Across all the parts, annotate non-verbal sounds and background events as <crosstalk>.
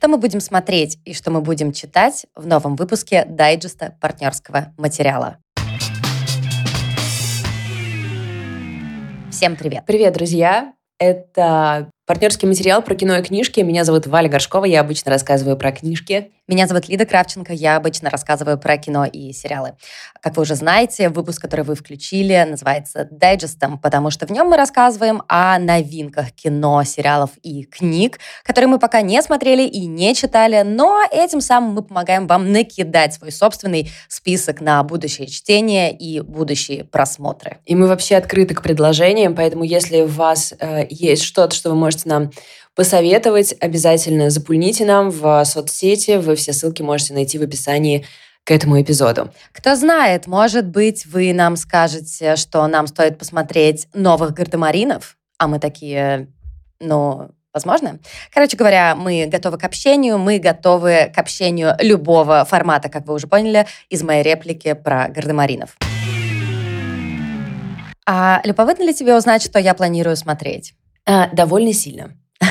что мы будем смотреть и что мы будем читать в новом выпуске дайджеста партнерского материала. Всем привет! Привет, друзья! Это партнерский материал про кино и книжки. Меня зовут Валя Горшкова, я обычно рассказываю про книжки. Меня зовут Лида Кравченко, я обычно рассказываю про кино и сериалы. Как вы уже знаете, выпуск, который вы включили, называется «Дайджестом», потому что в нем мы рассказываем о новинках кино, сериалов и книг, которые мы пока не смотрели и не читали, но этим самым мы помогаем вам накидать свой собственный список на будущее чтение и будущие просмотры. И мы вообще открыты к предложениям, поэтому если у вас э, есть что-то, что вы можете нам посоветовать, обязательно запульните нам в соцсети. Вы все ссылки можете найти в описании к этому эпизоду. Кто знает, может быть, вы нам скажете, что нам стоит посмотреть новых гардемаринов, а мы такие, ну, возможно. Короче говоря, мы готовы к общению, мы готовы к общению любого формата, как вы уже поняли, из моей реплики про гардемаринов. А любопытно ли тебе узнать, что я планирую смотреть? А, довольно сильно. <laughs>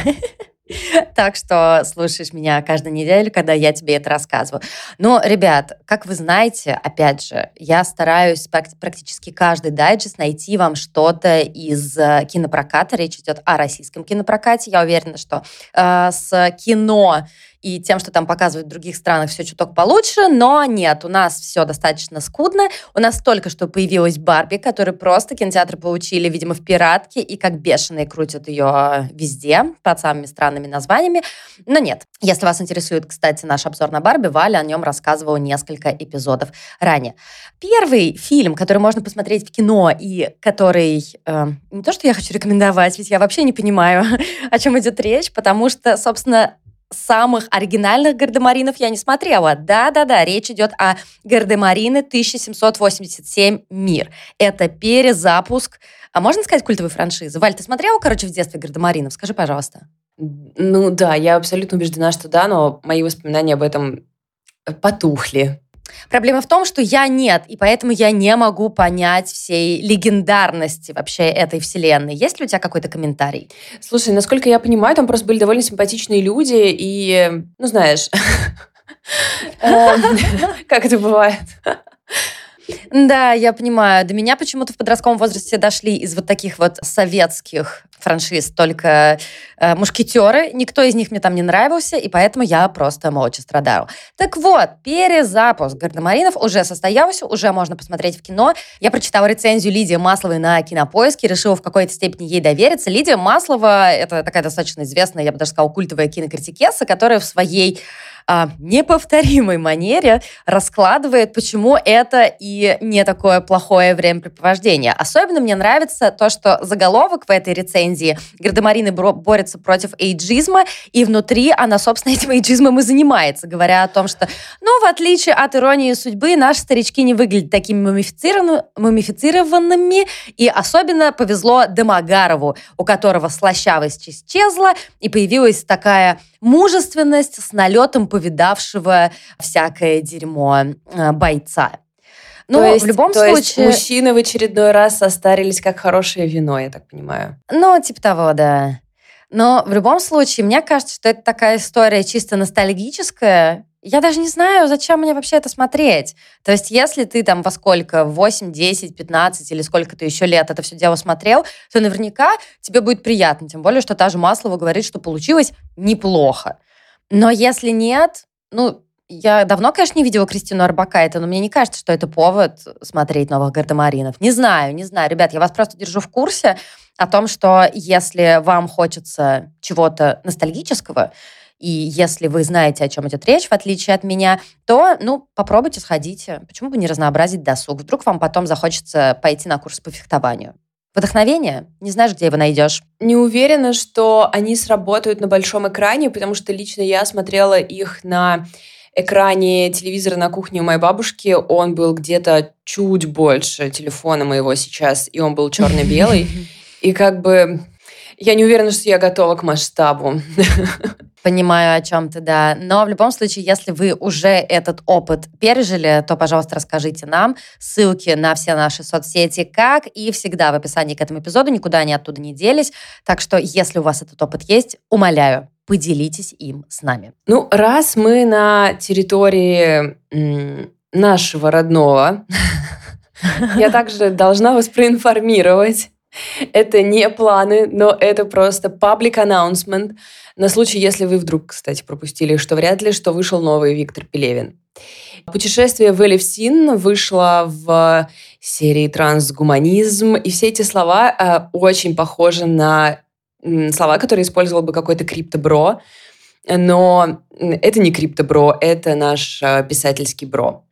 Так что слушаешь меня каждую неделю, когда я тебе это рассказываю. Но, ребят, как вы знаете, опять же, я стараюсь практически каждый дайджест найти вам что-то из э, кинопроката. Речь идет о российском кинопрокате. Я уверена, что э, с кино и тем, что там показывают в других странах, все чуток получше, но нет, у нас все достаточно скудно. У нас только что появилась Барби, которую просто кинотеатры получили, видимо, в пиратке, и как бешеные крутят ее везде, под самыми странными названиями. Но нет, если вас интересует, кстати, наш обзор на Барби, Валя о нем рассказывала несколько эпизодов ранее. Первый фильм, который можно посмотреть в кино и который... Э, не то, что я хочу рекомендовать, ведь я вообще не понимаю, <laughs> о чем идет речь, потому что, собственно, самых оригинальных гардемаринов я не смотрела. Да-да-да, речь идет о гардемарине 1787 «Мир». Это перезапуск, а можно сказать, культовой франшизы? Валь, ты смотрела, короче, в детстве гардемаринов? Скажи, пожалуйста. Ну да, я абсолютно убеждена, что да, но мои воспоминания об этом потухли. Проблема в том, что я нет, и поэтому я не могу понять всей легендарности вообще этой вселенной. Есть ли у тебя какой-то комментарий? Слушай, насколько я понимаю, там просто были довольно симпатичные люди, и, ну, знаешь, <laughs> эм, <laughs> как это бывает. Да, я понимаю. До меня почему-то в подростковом возрасте дошли из вот таких вот советских франшиз только э, мушкетеры. Никто из них мне там не нравился, и поэтому я просто молча страдаю. Так вот, перезапуск Гардемаринов уже состоялся, уже можно посмотреть в кино. Я прочитала рецензию Лидии Масловой на Кинопоиске, решила в какой-то степени ей довериться. Лидия Маслова — это такая достаточно известная, я бы даже сказала, культовая кинокритикесса, которая в своей а, неповторимой манере раскладывает, почему это и не такое плохое времяпрепровождение. Особенно мне нравится то, что заголовок в этой рецензии «Гардемарины борются против эйджизма», и внутри она, собственно, <laughs> этим эйджизмом и занимается, говоря о том, что, ну, в отличие от иронии судьбы, наши старички не выглядят такими мумифицированными, и особенно повезло Демогарову, у которого слащавость исчезла, и появилась такая мужественность с налетом повидавшего всякое дерьмо э, бойца. Ну, в любом то случае... Есть мужчины в очередной раз состарились как хорошее вино, я так понимаю. Ну, типа того, да. Но в любом случае, мне кажется, что это такая история чисто ностальгическая, я даже не знаю, зачем мне вообще это смотреть. То есть, если ты там во сколько, 8, 10, 15 или сколько ты еще лет это все дело смотрел, то наверняка тебе будет приятно. Тем более, что та же Маслова говорит, что получилось неплохо. Но если нет, ну, я давно, конечно, не видела Кристину Арбакайте, но мне не кажется, что это повод смотреть новых гардемаринов. Не знаю, не знаю. Ребят, я вас просто держу в курсе о том, что если вам хочется чего-то ностальгического, и если вы знаете, о чем идет речь, в отличие от меня, то, ну, попробуйте, сходите. Почему бы не разнообразить досуг? Вдруг вам потом захочется пойти на курс по фехтованию. Вдохновение? Не знаешь, где его найдешь? Не уверена, что они сработают на большом экране, потому что лично я смотрела их на экране телевизора на кухне у моей бабушки. Он был где-то чуть больше телефона моего сейчас, и он был черно-белый. <laughs> И как бы я не уверена, что я готова к масштабу. <laughs> Понимаю, о чем ты, да. Но в любом случае, если вы уже этот опыт пережили, то, пожалуйста, расскажите нам. Ссылки на все наши соцсети, как и всегда в описании к этому эпизоду, никуда они оттуда не делись. Так что, если у вас этот опыт есть, умоляю, Поделитесь им с нами. Ну, раз мы на территории нашего родного, <laughs> я также должна вас проинформировать. Это не планы, но это просто public announcement на случай, если вы вдруг, кстати, пропустили, что вряд ли, что вышел новый Виктор Пелевин. Путешествие в Элевсин вышло в серии «Трансгуманизм», и все эти слова э, очень похожи на слова, которые использовал бы какой-то криптобро, но это не криптобро, это наш э, писательский бро.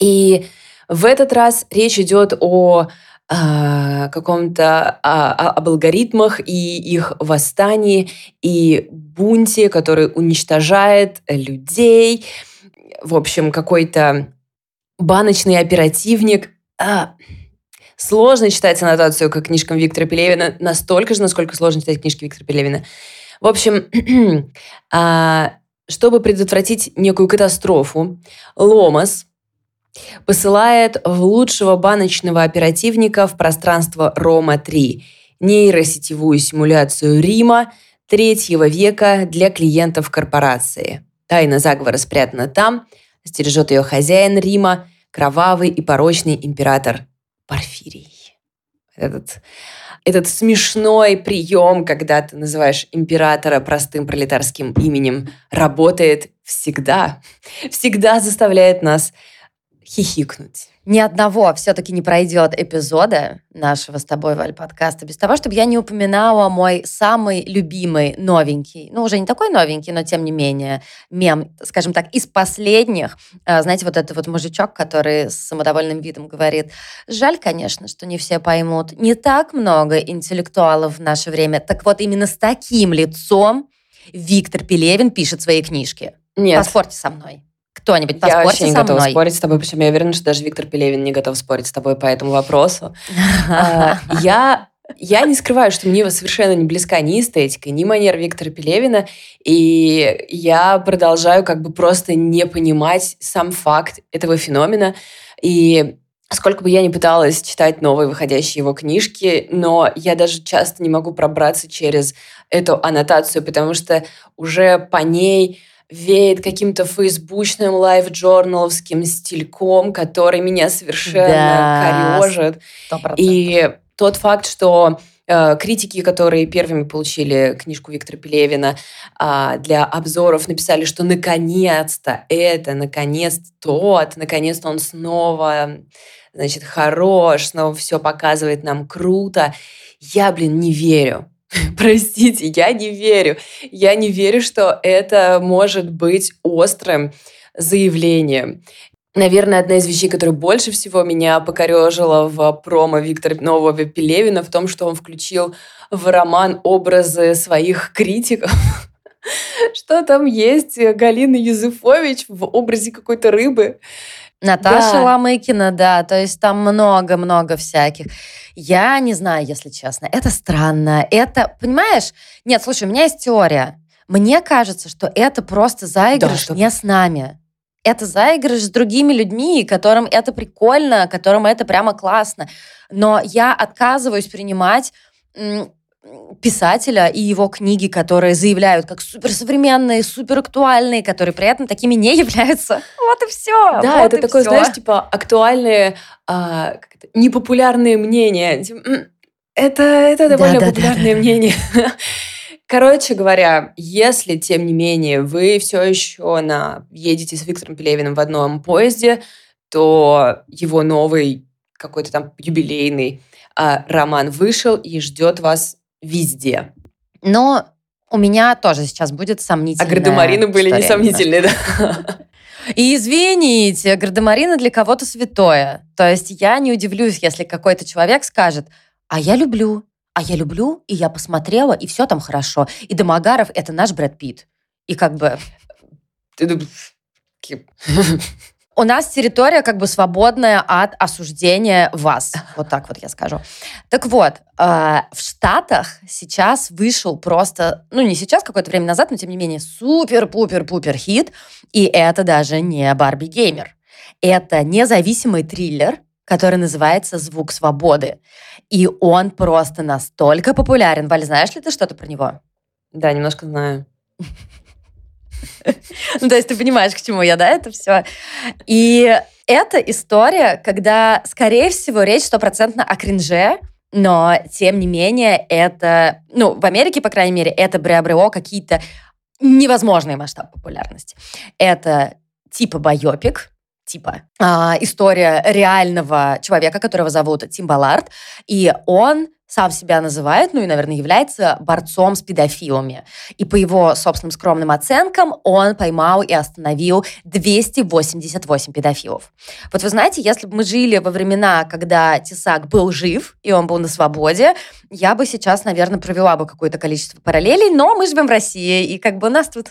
И в этот раз речь идет о э, каком-то о, об алгоритмах и их восстании и бунте, который уничтожает людей. В общем, какой-то баночный оперативник. А, сложно читать аннотацию как книжкам Виктора Пелевина, настолько же, насколько сложно читать книжки Виктора Пелевина. В общем, <clears throat> а, чтобы предотвратить некую катастрофу, Ломас посылает в лучшего баночного оперативника в пространство Рома-3 нейросетевую симуляцию Рима третьего века для клиентов корпорации. Тайна заговора спрятана там, стережет ее хозяин Рима, кровавый и порочный император Порфирий. Этот, этот смешной прием, когда ты называешь императора простым пролетарским именем, работает всегда. Всегда заставляет нас хихикнуть. Ни одного все-таки не пройдет эпизода нашего с тобой, Валь, подкаста без того, чтобы я не упоминала мой самый любимый новенький, ну, уже не такой новенький, но тем не менее, мем, скажем так, из последних. А, знаете, вот этот вот мужичок, который с самодовольным видом говорит, жаль, конечно, что не все поймут, не так много интеллектуалов в наше время. Так вот, именно с таким лицом Виктор Пелевин пишет свои книжки. Нет. Поспорьте со мной кто-нибудь Я вообще не готова мной. спорить с тобой, причем я уверена, что даже Виктор Пелевин не готов спорить с тобой по этому вопросу. А, я я не скрываю, что мне совершенно не близка ни эстетика, ни манера Виктора Пелевина, и я продолжаю как бы просто не понимать сам факт этого феномена. И сколько бы я ни пыталась читать новые выходящие его книжки, но я даже часто не могу пробраться через эту аннотацию, потому что уже по ней веет каким-то фейсбучным LiveJournal-овским стильком, который меня совершенно да, корежит. 100%. И тот факт, что э, критики, которые первыми получили книжку Виктора Пелевина э, для обзоров, написали, что наконец-то это, наконец тот, наконец-то он снова, значит, хорош, снова все показывает нам круто. Я, блин, не верю. <laughs> Простите, я не верю. Я не верю, что это может быть острым заявлением. Наверное, одна из вещей, которая больше всего меня покорежила в промо Виктора Нового Пелевина, в том, что он включил в роман образы своих критиков. <laughs> Что там есть Галина Юзефович в образе какой-то рыбы. Наташа да. Ломыкина, да, то есть там много-много всяких. Я не знаю, если честно. Это странно. Это, понимаешь? Нет, слушай, у меня есть теория. Мне кажется, что это просто заигрыш да, не с нами. Это заигрыш с другими людьми, которым это прикольно, которым это прямо классно. Но я отказываюсь принимать писателя и его книги, которые заявляют как суперсовременные, суперактуальные, которые при этом такими не <laughs> являются. Вот и все. Да, вот это такое, все. знаешь, типа актуальные, а, непопулярные мнения. Типа, это, это довольно да, да, популярные да, да, мнения. <laughs> Короче говоря, если, тем не менее, вы все еще на... едете с Виктором Пелевиным в одном поезде, то его новый какой-то там юбилейный а, роман вышел и ждет вас везде. Но у меня тоже сейчас будет сомнительная А гардемарины были несомнительные, да? И извините, гардемарины для кого-то святое. То есть я не удивлюсь, если какой-то человек скажет, а я люблю, а я люблю, и я посмотрела, и все там хорошо. И Домогаров — это наш Брэд Питт. И как бы... у нас территория как бы свободная от осуждения вас. Вот так вот я скажу. Так вот, э, в Штатах сейчас вышел просто, ну не сейчас, какое-то время назад, но тем не менее супер-пупер-пупер хит, и это даже не Барби Геймер. Это независимый триллер, который называется «Звук свободы». И он просто настолько популярен. Валь, знаешь ли ты что-то про него? Да, немножко знаю. Ну, то есть ты понимаешь, к чему я, да, это все. И это история, когда, скорее всего, речь стопроцентно о кринже, но, тем не менее, это, ну, в Америке, по крайней мере, это приобрело какие-то невозможные масштабы популярности. Это типа байопик, типа а, история реального человека, которого зовут Тим Баллард, и он сам себя называет, ну и, наверное, является борцом с педофилами. И по его собственным скромным оценкам он поймал и остановил 288 педофилов. Вот вы знаете, если бы мы жили во времена, когда Тесак был жив, и он был на свободе, я бы сейчас, наверное, провела бы какое-то количество параллелей, но мы живем в России, и как бы у нас тут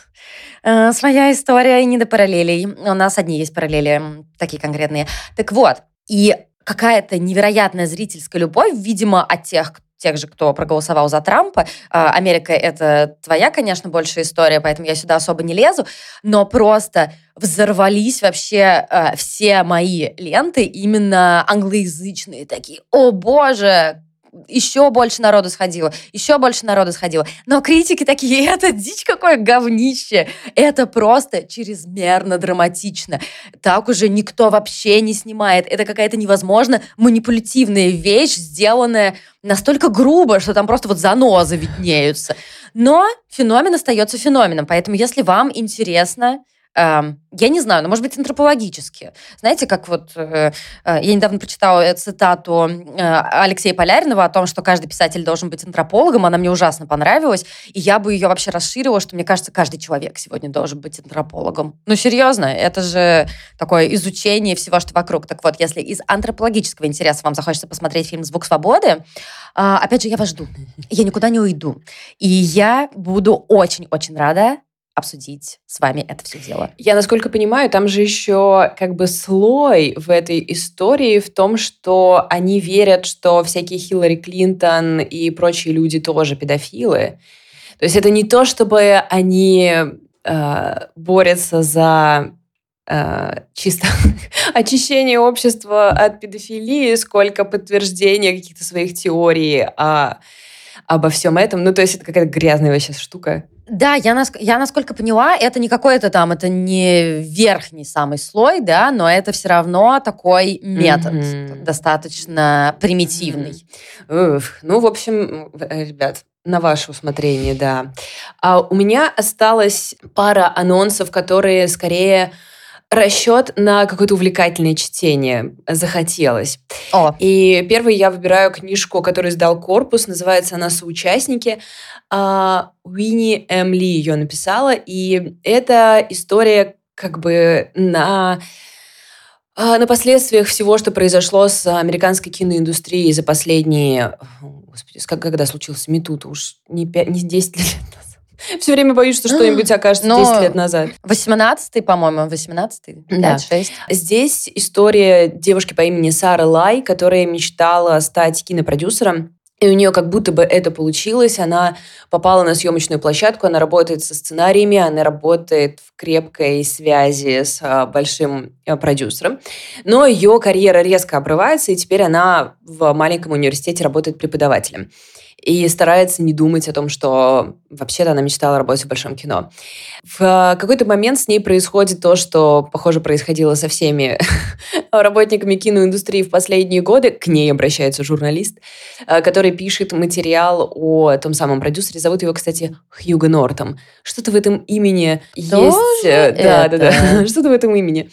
э, своя история и не до параллелей. У нас одни есть параллели, такие конкретные. Так вот, и какая-то невероятная зрительская любовь, видимо, от тех, тех же, кто проголосовал за Трампа. А, Америка — это твоя, конечно, большая история, поэтому я сюда особо не лезу, но просто взорвались вообще э, все мои ленты именно англоязычные, такие, о боже, еще больше народу сходило, еще больше народу сходило. Но критики такие, это дичь какое говнище, это просто чрезмерно драматично. Так уже никто вообще не снимает. Это какая-то невозможно манипулятивная вещь, сделанная настолько грубо, что там просто вот занозы виднеются. Но феномен остается феноменом. Поэтому, если вам интересно я не знаю, но, может быть, антропологически. Знаете, как вот э, э, я недавно прочитала цитату э, Алексея Поляринова о том, что каждый писатель должен быть антропологом, она мне ужасно понравилась, и я бы ее вообще расширила, что мне кажется, каждый человек сегодня должен быть антропологом. Ну, серьезно, это же такое изучение всего, что вокруг. Так вот, если из антропологического интереса вам захочется посмотреть фильм «Звук свободы», опять же, я вас жду. Я никуда не уйду. И я буду очень-очень рада обсудить с вами это все дело. Я, насколько понимаю, там же еще как бы слой в этой истории в том, что они верят, что всякие Хиллари Клинтон и прочие люди тоже педофилы. То есть это не то, чтобы они э, борются за э, чисто <laughs> очищение общества от педофилии, сколько подтверждения каких-то своих теорий о, обо всем этом. Ну, то есть это какая-то грязная вообще штука. Да, я, нас, я насколько поняла, это не какой-то там, это не верхний самый слой, да, но это все равно такой метод, mm-hmm. достаточно примитивный. Mm-hmm. Уф, ну, в общем, э, ребят, на ваше усмотрение, да. А у меня осталась пара анонсов, которые скорее расчет на какое-то увлекательное чтение захотелось. О. И первый я выбираю книжку, которую издал Корпус, называется она «Соучастники». А, Уинни М. Ли ее написала, и это история как бы на а, на последствиях всего, что произошло с американской киноиндустрией за последние... Господи, как, когда случился Метут? Уж не, 5, не 10 лет. <laughs> Все время боюсь, что что-нибудь <gasps> окажется Но 10 лет назад. 18-й, по-моему, 18-й, да. 6. Здесь история девушки по имени Сара Лай, которая мечтала стать кинопродюсером. И у нее как будто бы это получилось. Она попала на съемочную площадку, она работает со сценариями, она работает в крепкой связи с а, большим а, продюсером. Но ее карьера резко обрывается, и теперь она в маленьком университете работает преподавателем и старается не думать о том, что вообще-то она мечтала работать в большом кино. В какой-то момент с ней происходит то, что, похоже, происходило со всеми <laughs> работниками киноиндустрии в последние годы. К ней обращается журналист, э, который пишет материал о том самом продюсере. Зовут его, кстати, Хьюго Нортом. Что-то в этом имени Тоже есть... Э, да, да, да. <laughs> Что-то в этом имени.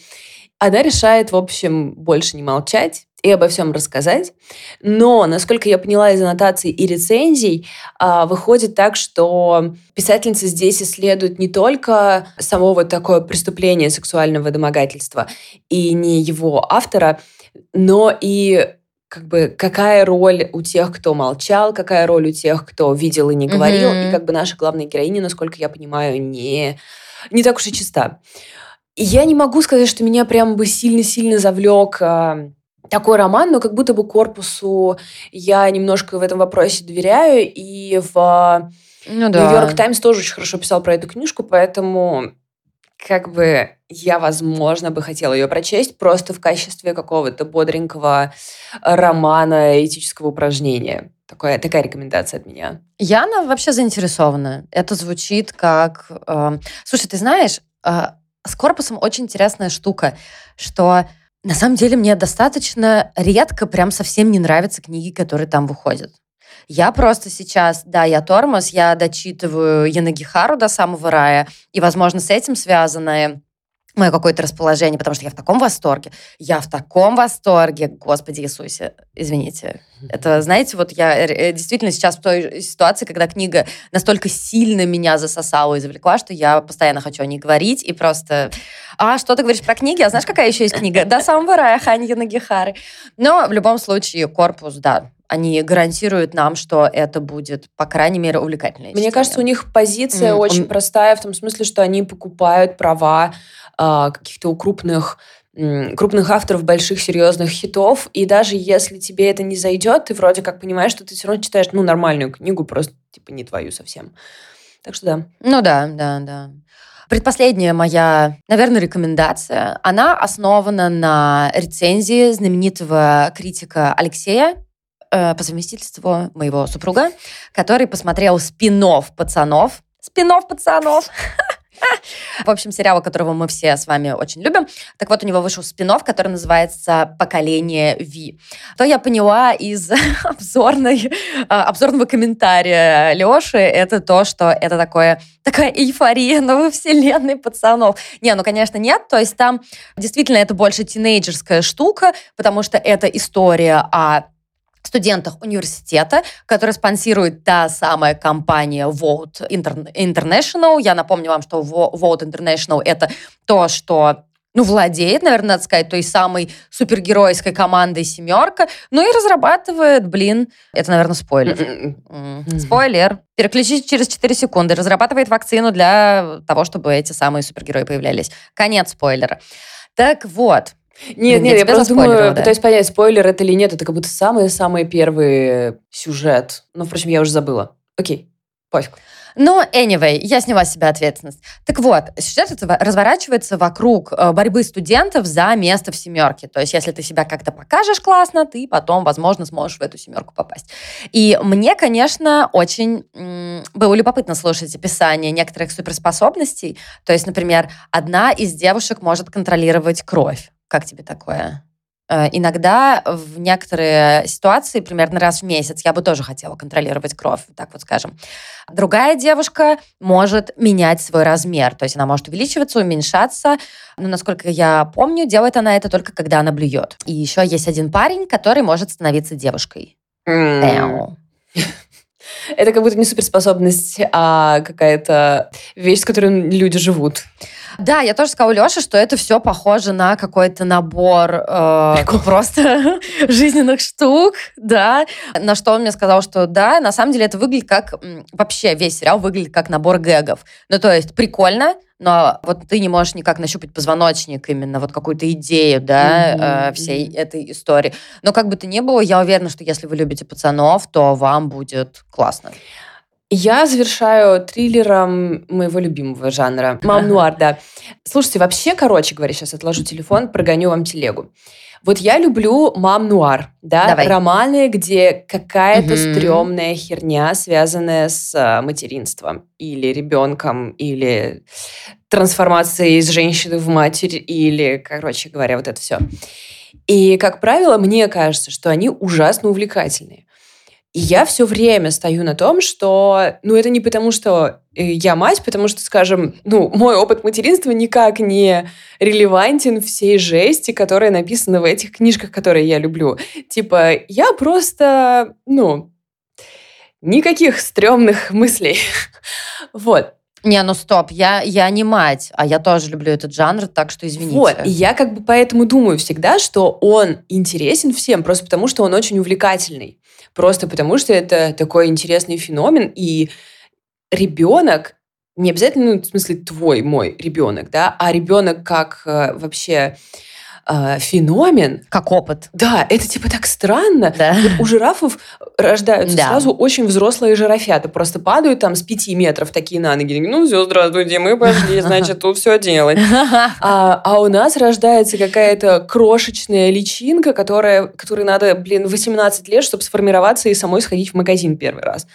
Она решает, в общем, больше не молчать и обо всем рассказать. Но, насколько я поняла из аннотаций и рецензий, а, выходит так, что писательница здесь исследует не только само вот такое преступление сексуального домогательства и не его автора, но и как бы какая роль у тех, кто молчал, какая роль у тех, кто видел и не говорил, mm-hmm. и как бы наша главная героиня, насколько я понимаю, не не так уж и чиста. Я не могу сказать, что меня прям бы сильно-сильно завлек а, такой роман, но как будто бы корпусу я немножко в этом вопросе доверяю, и в ну, да. Нью-Йорк Таймс тоже очень хорошо писал про эту книжку, поэтому как бы я, возможно, бы хотела ее прочесть просто в качестве какого-то бодренького романа, этического упражнения. такая, такая рекомендация от меня. Яна вообще заинтересована. Это звучит как... Э, слушай, ты знаешь, э, с корпусом очень интересная штука, что на самом деле мне достаточно редко прям совсем не нравятся книги, которые там выходят. Я просто сейчас, да, я тормоз, я дочитываю Янагихару до самого рая, и, возможно, с этим связанное мое какое-то расположение, потому что я в таком восторге. Я в таком восторге, Господи Иисусе, извините. Это, знаете, вот я э, действительно сейчас в той ситуации, когда книга настолько сильно меня засосала и завлекла, что я постоянно хочу о ней говорить и просто... А, что ты говоришь про книги? А знаешь, какая еще есть книга? До самого рая Ханьи Нагихары. Но в любом случае корпус, да, они гарантируют нам, что это будет, по крайней мере, увлекательно. Мне кажется, у них позиция mm, очень он... простая в том смысле, что они покупают права э, каких-то крупных крупных авторов больших серьезных хитов, и даже если тебе это не зайдет, ты вроде как понимаешь, что ты все равно читаешь ну нормальную книгу, просто типа не твою совсем. Так что да. Ну да, да, да. Предпоследняя моя, наверное, рекомендация, она основана на рецензии знаменитого критика Алексея Э, по совместительству моего супруга, который посмотрел спинов пацанов. Спинов пацанов. <laughs> В общем, сериал, которого мы все с вами очень любим. Так вот, у него вышел спин который называется «Поколение Ви». То я поняла из <laughs> обзорной, э, обзорного комментария Леши, это то, что это такое, такая эйфория новой вселенной пацанов. Не, ну, конечно, нет. То есть там действительно это больше тинейджерская штука, потому что это история о студентах университета, который спонсирует та самая компания Vote International. Я напомню вам, что Vote International — это то, что ну, владеет, наверное, надо сказать, той самой супергеройской командой «семерка», ну и разрабатывает, блин, это, наверное, спойлер. Спойлер. Переключите через 4 секунды. Разрабатывает вакцину для того, чтобы эти самые супергерои появлялись. Конец спойлера. Так вот, нет, нет, я просто думаю, да? пытаюсь понять, спойлер это или нет. Это как будто самый-самый первый сюжет. Ну, впрочем, я уже забыла. Окей, пофиг. Но, anyway, я сняла с себя ответственность. Так вот, сюжет разворачивается вокруг э, борьбы студентов за место в семерке. То есть, если ты себя как-то покажешь классно, ты потом, возможно, сможешь в эту семерку попасть. И мне, конечно, очень было любопытно слушать описание некоторых суперспособностей. То есть, например, одна из девушек может контролировать кровь. Как тебе такое? Э, иногда в некоторые ситуации, примерно раз в месяц, я бы тоже хотела контролировать кровь, так вот скажем. Другая девушка может менять свой размер, то есть она может увеличиваться, уменьшаться. Но, насколько я помню, делает она это только когда она блюет. И еще есть один парень, который может становиться девушкой. Mm. Это как будто не суперспособность, а какая-то вещь, с которой люди живут. Да, я тоже сказала Леше, что это все похоже на какой-то набор э, просто <laughs> жизненных штук, да. На что он мне сказал, что да, на самом деле это выглядит как... Вообще весь сериал выглядит как набор гэгов. Ну, то есть прикольно, но вот ты не можешь никак нащупать позвоночник именно, вот какую-то идею, да, mm-hmm. э, всей этой истории. Но как бы то ни было, я уверена, что если вы любите пацанов, то вам будет классно. Я завершаю триллером моего любимого жанра. <laughs> Мам-нуар, да. Слушайте, вообще, короче говоря, сейчас отложу телефон, прогоню вам телегу. Вот я люблю мам-нуар, да, Давай. романы, где какая-то угу. стрёмная херня, связанная с а, материнством или ребенком, или трансформацией из женщины в матерь, или, короче говоря, вот это все. И, как правило, мне кажется, что они ужасно увлекательные. И я все время стою на том, что, ну, это не потому, что э, я мать, потому что, скажем, ну, мой опыт материнства никак не релевантен всей жести, которая написана в этих книжках, которые я люблю. Типа, я просто, ну, никаких стрёмных мыслей. <laughs> вот. Не, ну стоп, я, я не мать, а я тоже люблю этот жанр, так что извините. Вот, и я как бы поэтому думаю всегда, что он интересен всем, просто потому что он очень увлекательный. Просто потому что это такой интересный феномен, и ребенок, не обязательно, ну, в смысле, твой, мой ребенок, да, а ребенок как э, вообще э, феномен. Как опыт. Да, это типа так странно. Да. Вот у жирафов рождаются Да. сразу очень взрослые жирафята, просто падают там с пяти метров такие на ноги. Ну все, здравствуйте, мы пошли, значит, тут все делать. <laughs> А, а у нас рождается какая-то крошечная личинка, которая, которой надо, блин, 18 лет, чтобы сформироваться и самой сходить в магазин первый раз.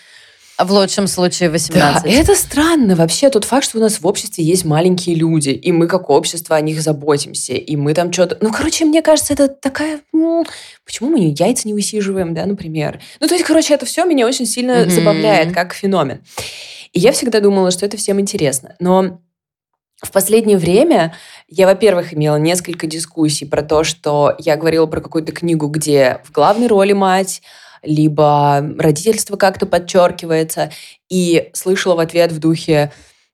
В лучшем случае 18. Да, это странно вообще, тот факт, что у нас в обществе есть маленькие люди, и мы как общество о них заботимся, и мы там что-то... Ну, короче, мне кажется, это такая... ну, почему мы яйца не высиживаем, да, например? Ну, то есть, короче, это все меня очень сильно Мгм. забавляет как феномен. И я всегда думала, что это всем интересно. Но в последнее время я, во-первых, имела несколько дискуссий про то, что я говорила про какую-то книгу, где в главной роли мать, либо родительство как-то подчеркивается, и слышала в ответ в духе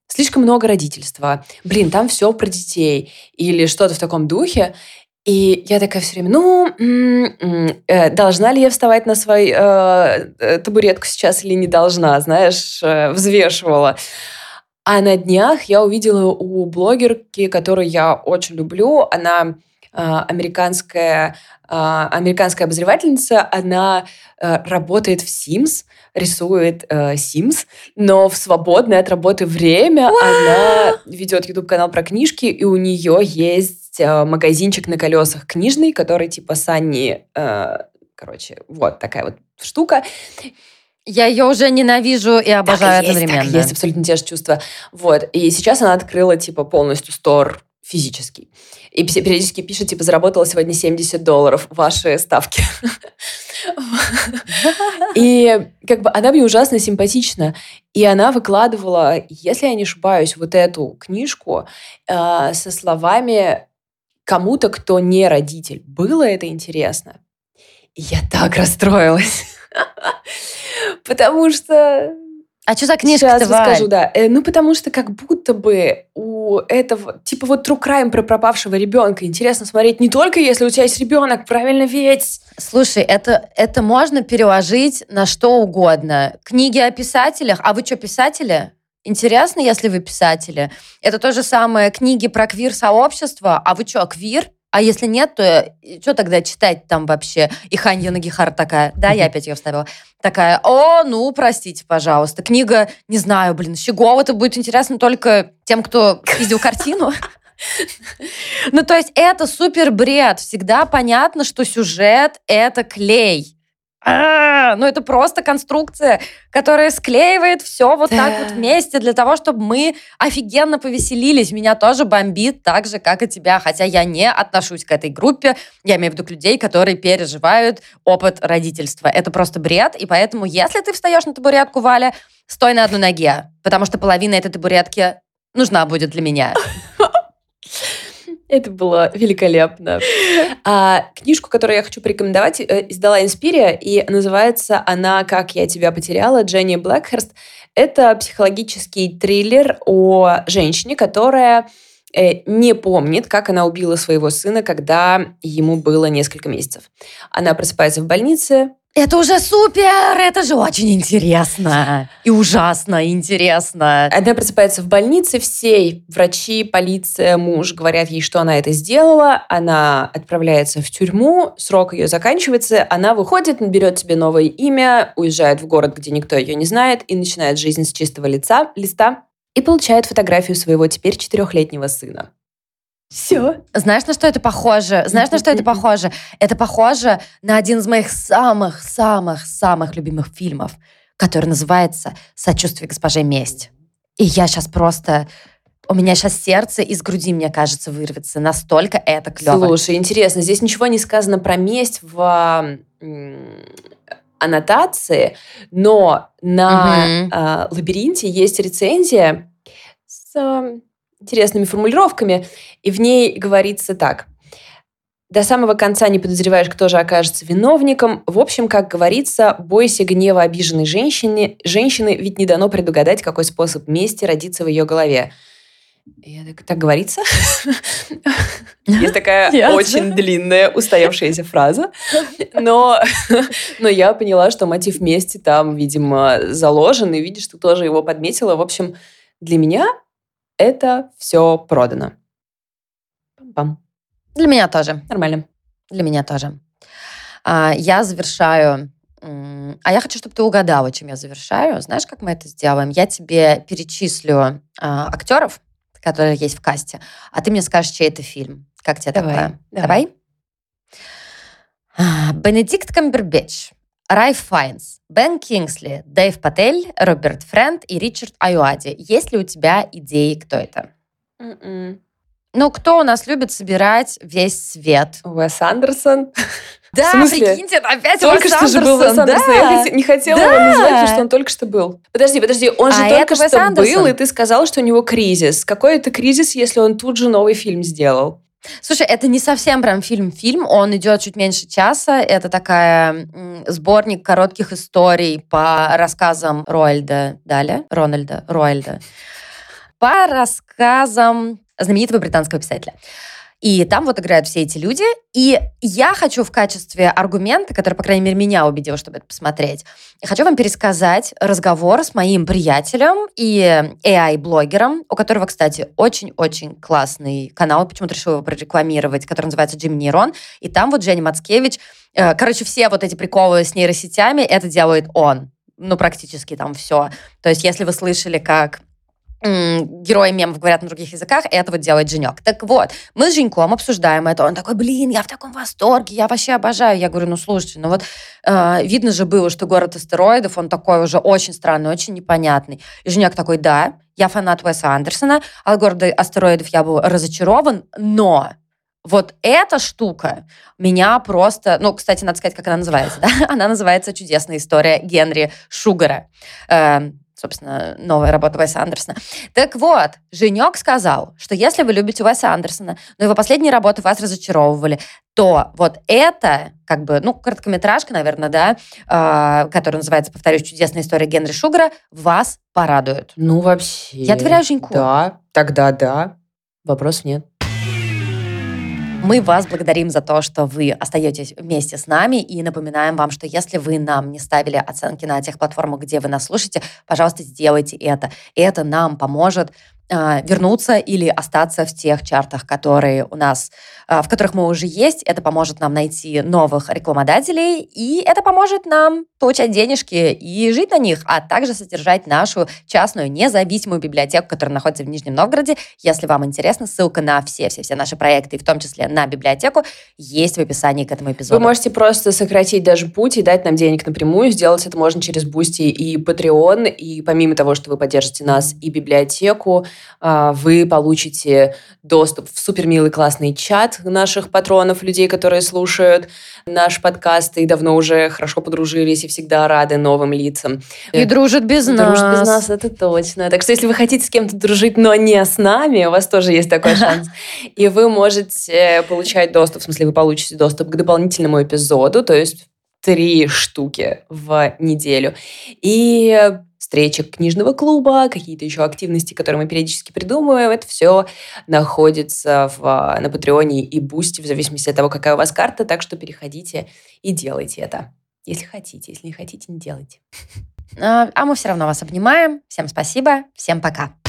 слишком много родительства, блин, там все про детей, или что-то в таком духе. И я такая все время, ну, м, м, э, должна ли я вставать на свою э, э, табуретку сейчас или не должна, знаешь, э, взвешивала. А на днях я увидела у блогерки, которую я очень люблю, она американская, э, американская обозревательница, она э, работает в Sims, рисует э, Sims, но в свободное от работы время она ведет YouTube-канал про книжки, и у нее есть э, магазинчик на колесах книжный, который типа Санни... э, короче, вот такая вот штука. Я ее уже ненавижу и обожаю Так и есть, одновременно. так и есть абсолютно те же чувства. Вот. И сейчас она открыла, типа, полностью стор физический. И периодически пишет, типа, заработала сегодня 70 долларов, ваши ставки. И как бы она мне ужасно симпатична. И она выкладывала, если я не ошибаюсь, вот эту книжку э, со словами кому-то, кто не родитель. Было это интересно? И я так расстроилась. <laughs> Потому что А что за Сейчас книжка-то, Валь? расскажу, да. Э, Ну, потому что как будто бы у этого, типа вот true crime про пропавшего ребенка интересно смотреть не только если у тебя есть ребенок, правильно ведь? Слушай, это, это можно переложить на что угодно. Книги о писателях. А вы что, писатели? Интересно, если вы писатели. Это то же самое книги про квир-сообщество. А вы что, квир? А если нет, то что тогда читать там вообще? И Ханья Нагихара такая, да, я опять ее вставила, такая, о, ну, простите, пожалуйста. Книга, не знаю, блин, Щегова это будет интересно только тем, кто видел картину. <laughs> Ну, то есть это супер бред. Всегда понятно, что сюжет — это клей. А, ну это просто конструкция, которая склеивает все вот так вот вместе для того, чтобы мы офигенно повеселились. Меня тоже бомбит так же, как и тебя, хотя я не отношусь к этой группе. Я имею в виду к людей, которые переживают опыт родительства. Это просто бред, и поэтому, если ты встаешь на табуретку, Валя, стой на одной ноге, потому что половина этой табуретки нужна будет для меня. Это было великолепно. А, книжку, которую я хочу порекомендовать, э, издала Инспирия, и называется она «Как я тебя потеряла» Дженни Блэкхерст. Это психологический триллер о женщине, которая э, не помнит, как она убила своего сына, когда ему было несколько месяцев. Она просыпается в больнице, Это уже супер! Это же очень интересно. И ужасно интересно. Она просыпается в больнице, все врачи, полиция, муж говорят ей, что она это сделала. Она отправляется в тюрьму, срок ее заканчивается, она выходит, берет себе новое имя, уезжает в город, где никто ее не знает, и начинает жизнь с чистого лица, листа, и получает фотографию своего теперь четырехлетнего сына. Все. Знаешь, на что это похоже? Знаешь, на что это похоже? Это похоже на один из моих самых-самых-самых любимых фильмов, который называется «Сочувствие госпоже месть». И я сейчас просто... У меня сейчас сердце из груди, мне кажется, вырвется. Настолько это клево. Слушай, интересно, здесь ничего не сказано про месть в аннотации, но на Мгм. а, лабиринте есть рецензия с интересными формулировками, и в ней говорится так. До самого конца не подозреваешь, кто же окажется виновником. В общем, как говорится, бойся гнева обиженной женщины, женщины, ведь не дано предугадать, какой способ мести родится в ее голове. Я так, так говорится? <laughs> Есть такая очень длинная устоявшаяся фраза. Но, но я поняла, что мотив мести там, видимо, заложен. И видишь, ты тоже его подметила. В общем, для меня это все продано. Пам-пам. Для меня тоже. Нормально. Для меня тоже. А, я завершаю... А я хочу, чтобы ты угадала, чем я завершаю. Знаешь, как мы это сделаем? Я тебе перечислю а, актеров, которые есть в касте, а ты мне скажешь, чей это фильм. Как тебе давай, такое? Давай. давай? Бенедикт Камбербэтч, Райф Файнс, Бен Кингсли, Дэйв Патель, Роберт Френд и Ричард Аюади. Есть ли у тебя идеи, кто это? Mm-mm. М-м. Ну, кто у нас любит собирать весь свет? Уэс Андерсон. Да, прикиньте, опять Только что же был Уэс Андерсон. Да. Я не хотела да. его назвать, потому что он только что был. Подожди, подожди, он же а только что был, и ты сказал, что у него кризис. Какой это кризис, если он тут же новый фильм сделал? Слушай, это не совсем прям фильм-фильм, он идет чуть меньше часа. Это такая сборник коротких историй по рассказам Роальда Даля, Рональда, Роальда, по рассказам знаменитого британского писателя. И там вот играют все эти люди. И я хочу в качестве аргумента, который, по крайней мере, меня убедил, чтобы это посмотреть, хочу вам пересказать разговор с моим приятелем и AI-блогером, у которого, кстати, очень-очень классный канал, почему-то решил его прорекламировать, который называется Джим Нейрон. И там вот Женя Мацкевич, э, короче, все вот эти приколы с нейросетями, это делает он ну, практически там все. То есть, если вы слышали, как герои мемов говорят на других языках, и это вот делает Женек. Так вот, мы с Женьком обсуждаем это. Он такой, блин, я в таком восторге, я вообще обожаю. Я говорю, ну слушайте, ну вот э, видно же было, что город астероидов, он такой уже очень странный, очень непонятный. И Женек такой, да, я фанат Уэса Андерсона, а от города астероидов я был разочарован, но вот эта штука меня просто... Ну, кстати, надо сказать, как она называется. Да? <laughs> Она называется «Чудесная история Генри Шугара». Э, собственно, новая работа Уэса Андерсона. Так вот, Женек сказал, что если вы любите Уэса Андерсона, но его последние работы вас разочаровывали, то вот это, как бы, ну, короткометражка, наверное, да, э, которая называется, повторюсь, «Чудесная история Генри Шугара», вас порадует. Ну, вообще. Я доверяю Женьку. Да, тогда да. Вопрос нет. Мы вас благодарим за то, что вы остаетесь вместе с нами и напоминаем вам, что если вы нам не ставили оценки на тех платформах, где вы нас слушаете, пожалуйста, сделайте это. И это нам поможет вернуться или остаться в тех чартах, которые у нас, а, в которых мы уже есть. Это поможет нам найти новых рекламодателей, и это поможет нам получать денежки и жить на них, а также содержать нашу частную независимую библиотеку, которая находится в Нижнем Новгороде. Если вам интересно, ссылка на все-все-все наши проекты, в том числе на библиотеку, есть в описании к этому эпизоду. Вы можете просто сократить даже путь и дать нам денег напрямую. Сделать это можно через Бусти и Patreon. И помимо того, что вы поддержите нас и библиотеку, а, вы получите доступ в супер милый классный чат наших патронов, людей, которые слушают наш подкаст и давно уже хорошо подружились и всегда рады новым лицам. И дружат без нас. Дружат без нас, это точно. Так что если вы хотите с кем-то дружить, но не с нами, у вас тоже есть такой <laughs> шанс. И вы можете получать доступ, в смысле, вы получите доступ к дополнительному эпизоду, то есть три штуки в неделю. И встречек книжного клуба, какие-то еще активности, которые мы периодически придумываем. Это все находится в, на Патреоне и Бусти, в зависимости от того, какая у вас карта. Так что переходите и делайте это. Если хотите. Если не хотите, не делайте. А, а мы все равно вас обнимаем. Всем спасибо. Всем пока.